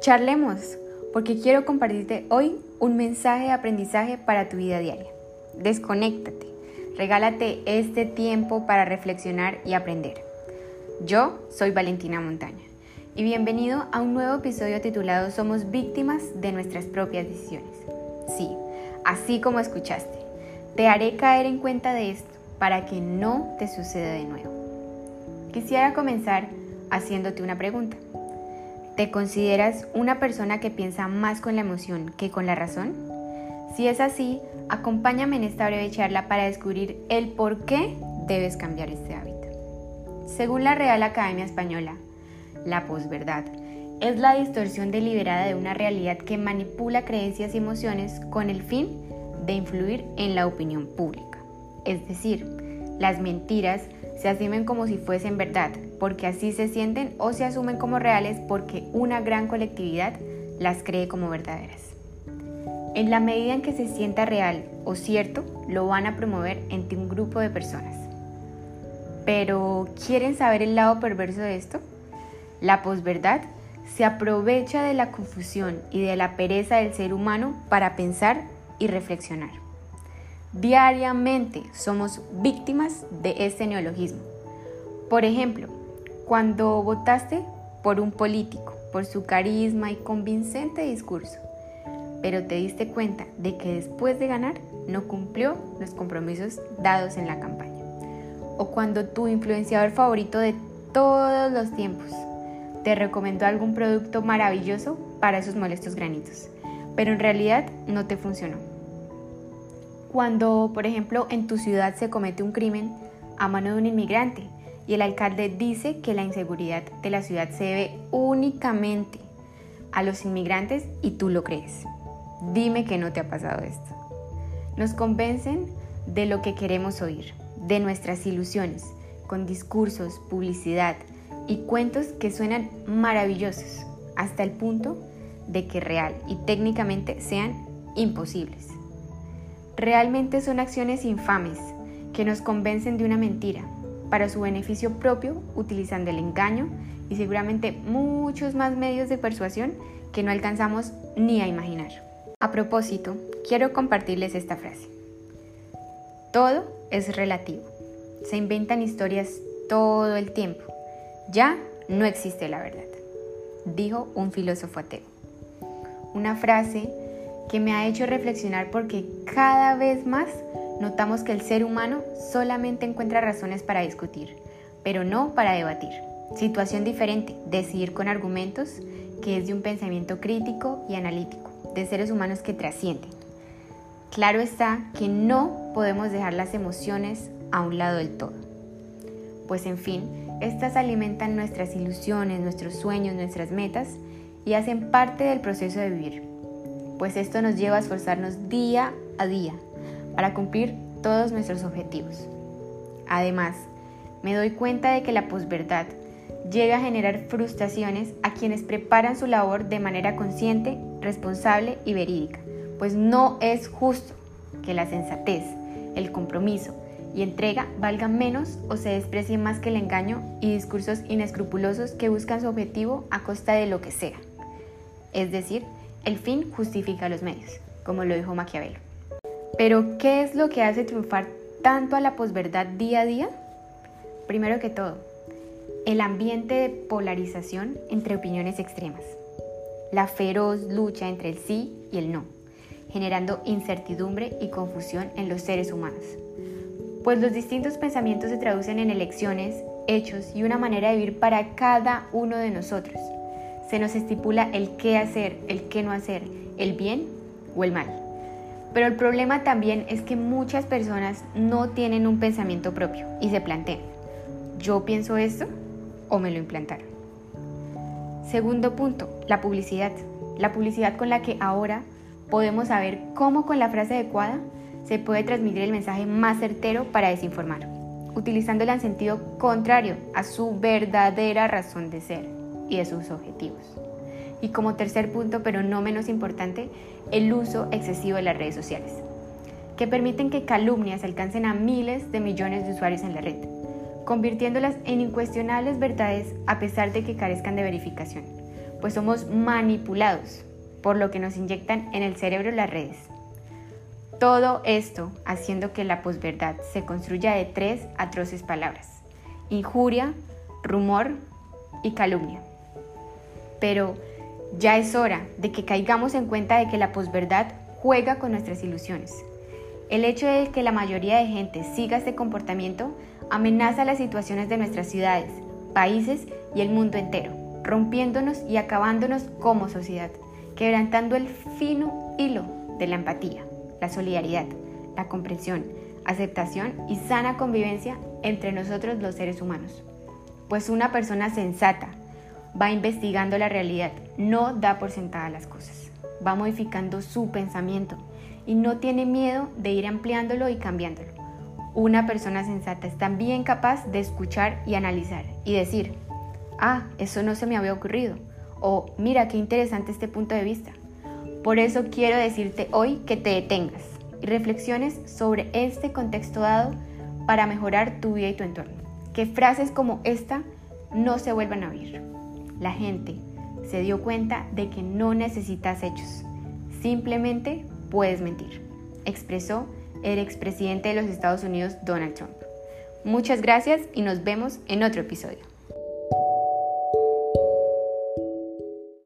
Charlemos, porque quiero compartirte hoy un mensaje de aprendizaje para tu vida diaria. Desconéctate, regálate este tiempo para reflexionar y aprender. Yo soy Valentina Montaña y bienvenido a un nuevo episodio titulado Somos víctimas de nuestras propias decisiones. Sí, así como escuchaste, te haré caer en cuenta de esto para que no te suceda de nuevo. Quisiera comenzar haciéndote una pregunta. ¿Te consideras una persona que piensa más con la emoción que con la razón? Si es así, acompáñame en esta breve charla para descubrir el por qué debes cambiar este hábito. Según la Real Academia Española, la posverdad es la distorsión deliberada de una realidad que manipula creencias y emociones con el fin de influir en la opinión pública. Es decir, las mentiras se asumen como si fuesen verdad, porque así se sienten o se asumen como reales porque una gran colectividad las cree como verdaderas. En la medida en que se sienta real o cierto, lo van a promover entre un grupo de personas. Pero, ¿quieren saber el lado perverso de esto? La posverdad se aprovecha de la confusión y de la pereza del ser humano para pensar y reflexionar. Diariamente somos víctimas de este neologismo. Por ejemplo, cuando votaste por un político, por su carisma y convincente discurso, pero te diste cuenta de que después de ganar no cumplió los compromisos dados en la campaña. O cuando tu influenciador favorito de todos los tiempos te recomendó algún producto maravilloso para esos molestos granitos, pero en realidad no te funcionó. Cuando, por ejemplo, en tu ciudad se comete un crimen a mano de un inmigrante y el alcalde dice que la inseguridad de la ciudad se debe únicamente a los inmigrantes y tú lo crees. Dime que no te ha pasado esto. Nos convencen de lo que queremos oír, de nuestras ilusiones, con discursos, publicidad y cuentos que suenan maravillosos, hasta el punto de que real y técnicamente sean imposibles. Realmente son acciones infames que nos convencen de una mentira para su beneficio propio utilizando el engaño y seguramente muchos más medios de persuasión que no alcanzamos ni a imaginar. A propósito, quiero compartirles esta frase. Todo es relativo. Se inventan historias todo el tiempo. Ya no existe la verdad, dijo un filósofo ateo. Una frase que me ha hecho reflexionar porque cada vez más notamos que el ser humano solamente encuentra razones para discutir, pero no para debatir. Situación diferente, decidir con argumentos, que es de un pensamiento crítico y analítico, de seres humanos que trascienden. Claro está que no podemos dejar las emociones a un lado del todo. Pues en fin, estas alimentan nuestras ilusiones, nuestros sueños, nuestras metas y hacen parte del proceso de vivir pues esto nos lleva a esforzarnos día a día para cumplir todos nuestros objetivos. Además, me doy cuenta de que la posverdad llega a generar frustraciones a quienes preparan su labor de manera consciente, responsable y verídica, pues no es justo que la sensatez, el compromiso y entrega valgan menos o se desprecie más que el engaño y discursos inescrupulosos que buscan su objetivo a costa de lo que sea. Es decir, el fin justifica los medios, como lo dijo Maquiavelo. Pero, ¿qué es lo que hace triunfar tanto a la posverdad día a día? Primero que todo, el ambiente de polarización entre opiniones extremas, la feroz lucha entre el sí y el no, generando incertidumbre y confusión en los seres humanos. Pues los distintos pensamientos se traducen en elecciones, hechos y una manera de vivir para cada uno de nosotros se nos estipula el qué hacer, el qué no hacer, el bien o el mal. Pero el problema también es que muchas personas no tienen un pensamiento propio y se plantean, ¿yo pienso esto o me lo implantaron? Segundo punto, la publicidad. La publicidad con la que ahora podemos saber cómo con la frase adecuada se puede transmitir el mensaje más certero para desinformar, utilizándola en sentido contrario a su verdadera razón de ser y de sus objetivos. Y como tercer punto, pero no menos importante, el uso excesivo de las redes sociales, que permiten que calumnias alcancen a miles de millones de usuarios en la red, convirtiéndolas en incuestionables verdades a pesar de que carezcan de verificación, pues somos manipulados por lo que nos inyectan en el cerebro las redes. Todo esto haciendo que la posverdad se construya de tres atroces palabras, injuria, rumor y calumnia. Pero ya es hora de que caigamos en cuenta de que la posverdad juega con nuestras ilusiones. El hecho de que la mayoría de gente siga este comportamiento amenaza las situaciones de nuestras ciudades, países y el mundo entero, rompiéndonos y acabándonos como sociedad, quebrantando el fino hilo de la empatía, la solidaridad, la comprensión, aceptación y sana convivencia entre nosotros los seres humanos. Pues una persona sensata va investigando la realidad, no da por sentada las cosas, va modificando su pensamiento y no tiene miedo de ir ampliándolo y cambiándolo. Una persona sensata es también capaz de escuchar y analizar y decir, ah, eso no se me había ocurrido, o mira qué interesante este punto de vista. Por eso quiero decirte hoy que te detengas y reflexiones sobre este contexto dado para mejorar tu vida y tu entorno. Que frases como esta no se vuelvan a oír. La gente se dio cuenta de que no necesitas hechos, simplemente puedes mentir, expresó el expresidente de los Estados Unidos Donald Trump. Muchas gracias y nos vemos en otro episodio.